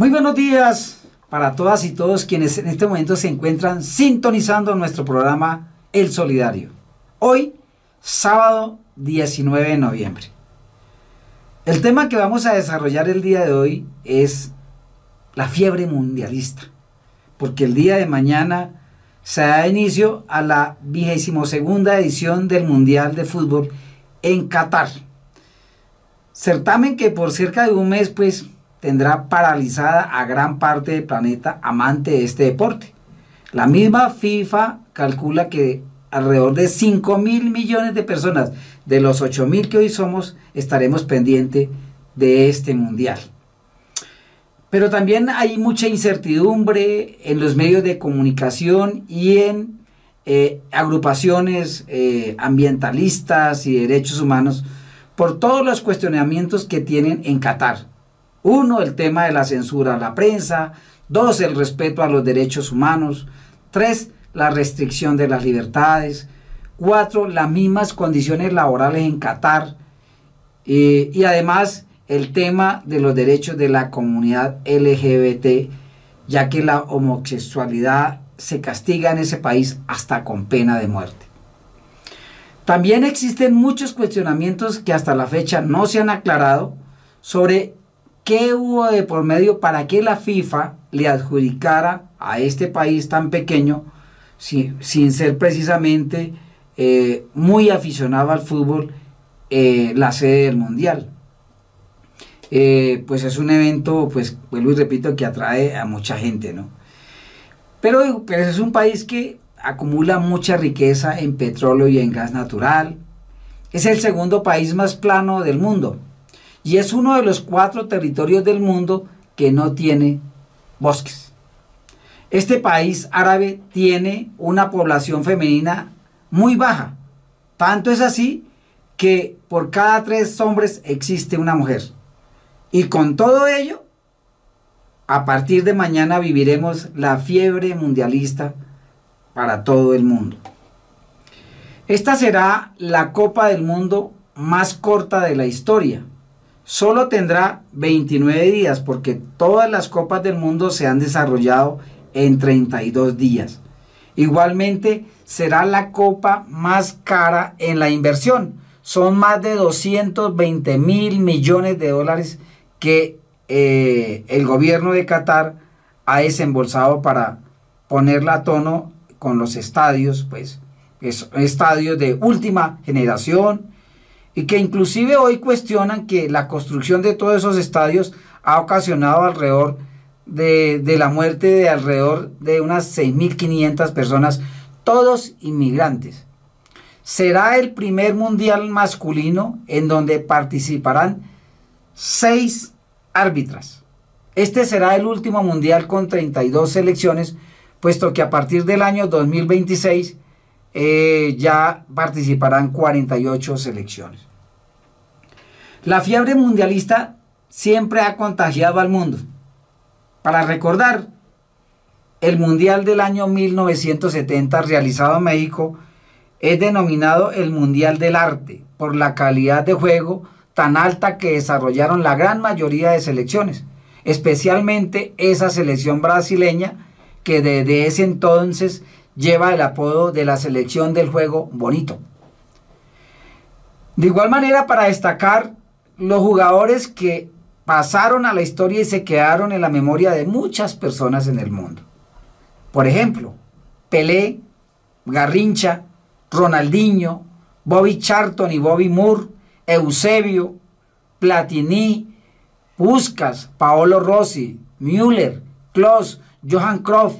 Muy buenos días para todas y todos quienes en este momento se encuentran sintonizando nuestro programa El Solidario. Hoy, sábado 19 de noviembre. El tema que vamos a desarrollar el día de hoy es la fiebre mundialista, porque el día de mañana se da inicio a la vigésimo segunda edición del Mundial de Fútbol en Qatar. Certamen que por cerca de un mes pues tendrá paralizada a gran parte del planeta amante de este deporte. La misma FIFA calcula que alrededor de 5 mil millones de personas de los 8 mil que hoy somos estaremos pendientes de este mundial. Pero también hay mucha incertidumbre en los medios de comunicación y en eh, agrupaciones eh, ambientalistas y derechos humanos por todos los cuestionamientos que tienen en Qatar. Uno, el tema de la censura a la prensa. Dos, el respeto a los derechos humanos. Tres, la restricción de las libertades. Cuatro, las mismas condiciones laborales en Qatar. Eh, y además el tema de los derechos de la comunidad LGBT, ya que la homosexualidad se castiga en ese país hasta con pena de muerte. También existen muchos cuestionamientos que hasta la fecha no se han aclarado sobre ¿Qué hubo de por medio para que la FIFA le adjudicara a este país tan pequeño, sin, ser precisamente eh, muy aficionado al fútbol, eh, la sede del Mundial? Eh, pues es un evento, pues vuelvo y repito, que atrae a mucha gente, ¿no? Pero, pero es un país que acumula mucha riqueza en petróleo y en gas natural. Es el segundo país más plano del mundo y es uno de los cuatro territorios del mundo que no tiene bosques. Este país árabe tiene una población femenina muy baja. Tanto es así que por cada tres hombres existe una mujer. Y con todo ello, a partir de mañana viviremos la fiebre mundialista para todo el mundo. Esta será la Copa del Mundo más corta de la historia solo tendrá 29 días porque todas las copas del mundo se han desarrollado en 32 días. Igualmente será la copa más cara en la inversión. Son más de 220 mil millones de dólares que eh, el gobierno de Qatar ha desembolsado para ponerla a tono con los estadios, pues estadios de última generación, y que inclusive hoy cuestionan que la construcción de todos esos estadios ha ocasionado alrededor de, la muerte de alrededor de unas 6.500 personas, todos inmigrantes. Será el primer mundial masculino en donde participarán seis árbitras. Este será el último mundial con 32 selecciones, puesto que a partir del año 2026 eh, ya participarán 48 selecciones. La fiebre mundialista siempre ha contagiado al mundo. Para recordar, el Mundial del año 1970 realizado en México es denominado el Mundial del Arte por la calidad de juego tan alta que desarrollaron la gran mayoría de selecciones, especialmente esa selección brasileña que desde ese entonces lleva el apodo de la selección del juego bonito. De igual manera, para destacar los jugadores que pasaron a la historia y se quedaron en la memoria de muchas personas en el mundo. Por ejemplo, Pelé, Garrincha, Ronaldinho, Bobby Charlton y Bobby Moore, Eusebio, Platini, Puskas, Paolo Rossi, Müller, Klaus, Johan Cruyff,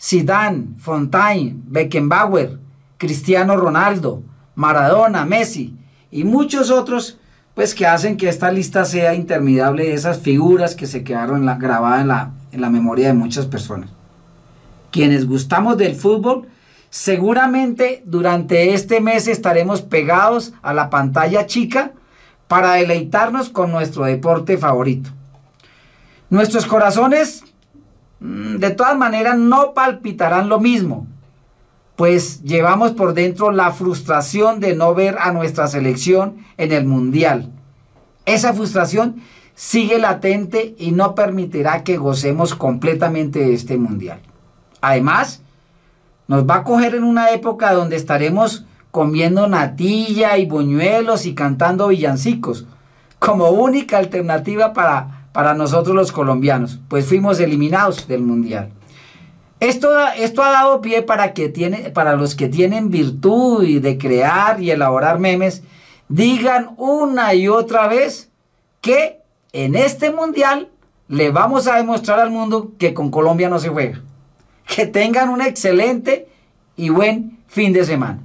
Zidane, Fontaine, Beckenbauer, Cristiano Ronaldo, Maradona, Messi y muchos otros, pues que hacen que esta lista sea interminable de esas figuras que se quedaron grabadas en la, en la memoria de muchas personas. Quienes gustamos del fútbol, seguramente durante este mes estaremos pegados a la pantalla chica para deleitarnos con nuestro deporte favorito. Nuestros corazones de todas maneras no palpitarán lo mismo, pues llevamos por dentro la frustración de no ver a nuestra selección en el Mundial. Esa frustración sigue latente y no permitirá que gocemos completamente de este mundial. Además, nos va a coger en una época donde estaremos comiendo natilla y buñuelos y cantando villancicos, como única alternativa para, para nosotros los colombianos, pues fuimos eliminados del mundial. Esto, esto ha dado pie para, que tiene, para los que tienen virtud de crear y elaborar memes, digan una y otra vez que en este mundial le vamos a demostrar al mundo que con Colombia no se juega. Que tengan un excelente y buen fin de semana.